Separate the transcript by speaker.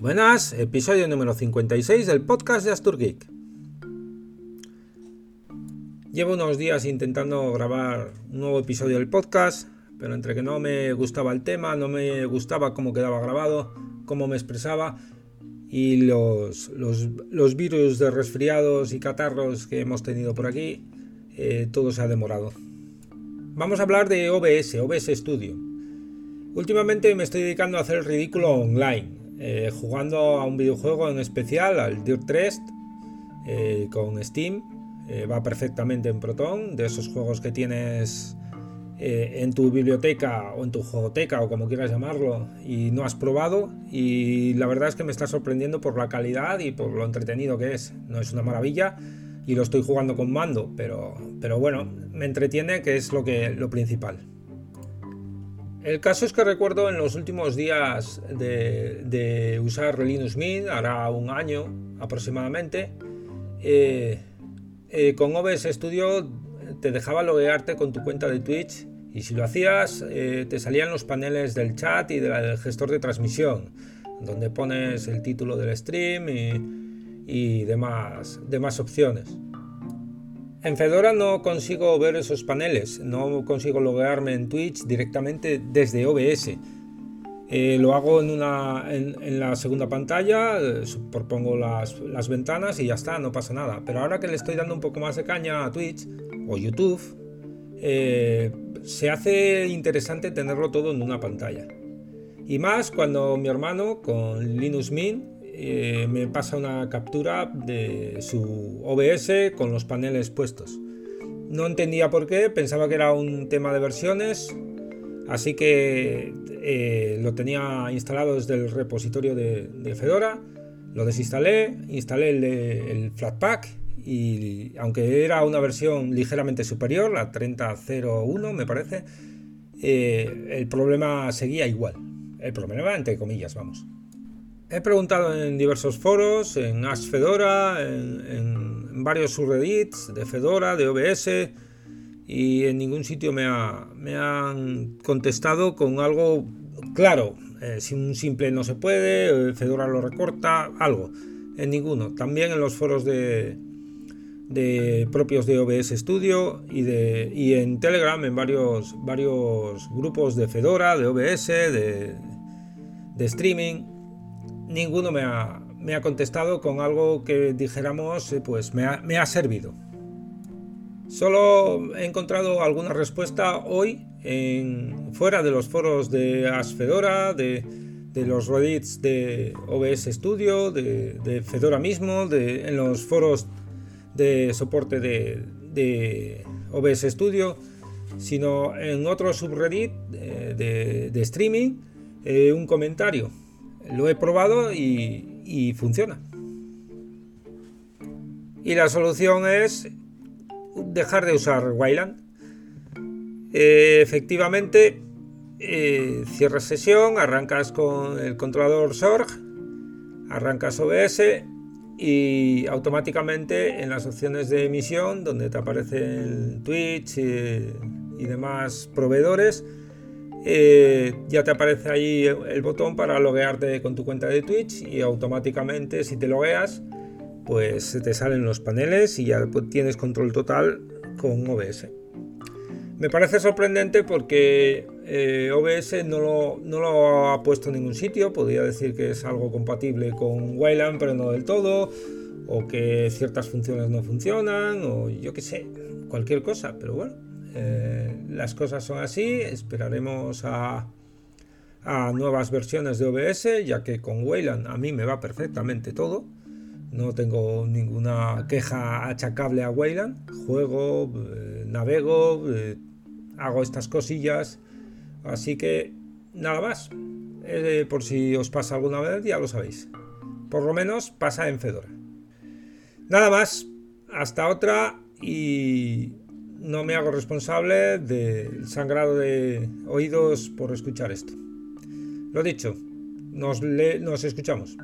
Speaker 1: Buenas, episodio número 56 del podcast de Astur Geek. Llevo unos días intentando grabar un nuevo episodio del podcast, pero entre que no me gustaba el tema, no me gustaba cómo quedaba grabado, cómo me expresaba y los, los, virus de resfriados y catarros que hemos tenido por aquí, eh, todo se ha demorado. Vamos a hablar de OBS, OBS Studio. Últimamente me estoy dedicando a hacer el ridículo online eh, jugando a un videojuego en especial, al Dirt 3, eh, con Steam. Eh, va perfectamente en Proton, de esos juegos que tienes en tu biblioteca o en tu juegoteca o como quieras llamarlo y no has probado. Y la verdad es que me está sorprendiendo por la calidad y por lo entretenido que es. No es una maravilla y lo estoy jugando con mando, pero, pero bueno, me entretiene que es lo, que, lo principal. El caso es que recuerdo en los últimos días de, usar Linux Mint, hará un año aproximadamente, eh, eh, con OBS Studio te dejaba loguearte con tu cuenta de Twitch y si lo hacías eh, te salían los paneles del chat y del gestor de transmisión, donde pones el título del stream y, y demás opciones. En Fedora no consigo ver esos paneles, no consigo loguearme en Twitch directamente desde OBS. Eh, lo hago en, una, en, la segunda pantalla, propongo las, las, ventanas y ya está, no pasa nada. Pero ahora que le estoy dando un poco más de caña a Twitch o YouTube, eh, se hace interesante tenerlo todo en una pantalla. Y más cuando mi hermano con Linux Mint eh, me pasa una captura de su OBS con los paneles puestos. No entendía por qué, pensaba que era un tema de versiones, así que eh, lo tenía instalado desde el repositorio de, Fedora, lo desinstalé, instalé el, Flatpak y aunque era una versión ligeramente superior, la 30.01 me parece, eh, el problema seguía igual. El problema entre comillas, vamos. He preguntado en diversos foros, en Ask Fedora, en, varios subreddits de Fedora, de OBS, y en ningún sitio me, han contestado con algo claro. Eh, si un simple no se puede, Fedora lo recorta, algo. En ninguno. También en los foros de, propios de OBS Studio y, de, y en Telegram, en varios, varios grupos de Fedora, de OBS, de, de streaming ninguno me ha, contestado con algo que dijéramos, eh, pues me ha, servido. Solo he encontrado alguna respuesta hoy en, fuera de los foros de Asfedora, de, de los Reddits de OBS Studio, de, Fedora mismo, de, en los foros de soporte de, OBS Studio, sino en otro subreddit eh, de, streaming, eh, un comentario lo he probado y, funciona. Y la solución es dejar de usar Wayland. Eh, efectivamente, eh, cierras sesión, arrancas con el controlador SORG, arrancas OBS y automáticamente en las opciones de emisión, donde te aparecen Twitch eh, y demás proveedores, eh, ya te aparece ahí el botón para loguearte con tu cuenta de Twitch y automáticamente si te logueas pues te salen los paneles y ya tienes control total con OBS. Me parece sorprendente porque eh, OBS no lo, no lo, ha puesto en ningún sitio, podría decir que es algo compatible con Wayland pero no del todo, o que ciertas funciones no funcionan, o yo qué sé, cualquier cosa, pero bueno, eh, las cosas son así, esperaremos a, nuevas versiones de OBS, ya que con Wayland a mí me va perfectamente todo. No tengo ninguna queja achacable a Wayland. Juego, eh, navego, eh, hago estas cosillas. Así que nada más. por si os pasa alguna vez, ya lo sabéis. Por lo menos pasa en Fedora. Nada más. Hasta otra y no me hago responsable del sangrado de oídos por escuchar esto. Lo dicho, nos, nos escuchamos.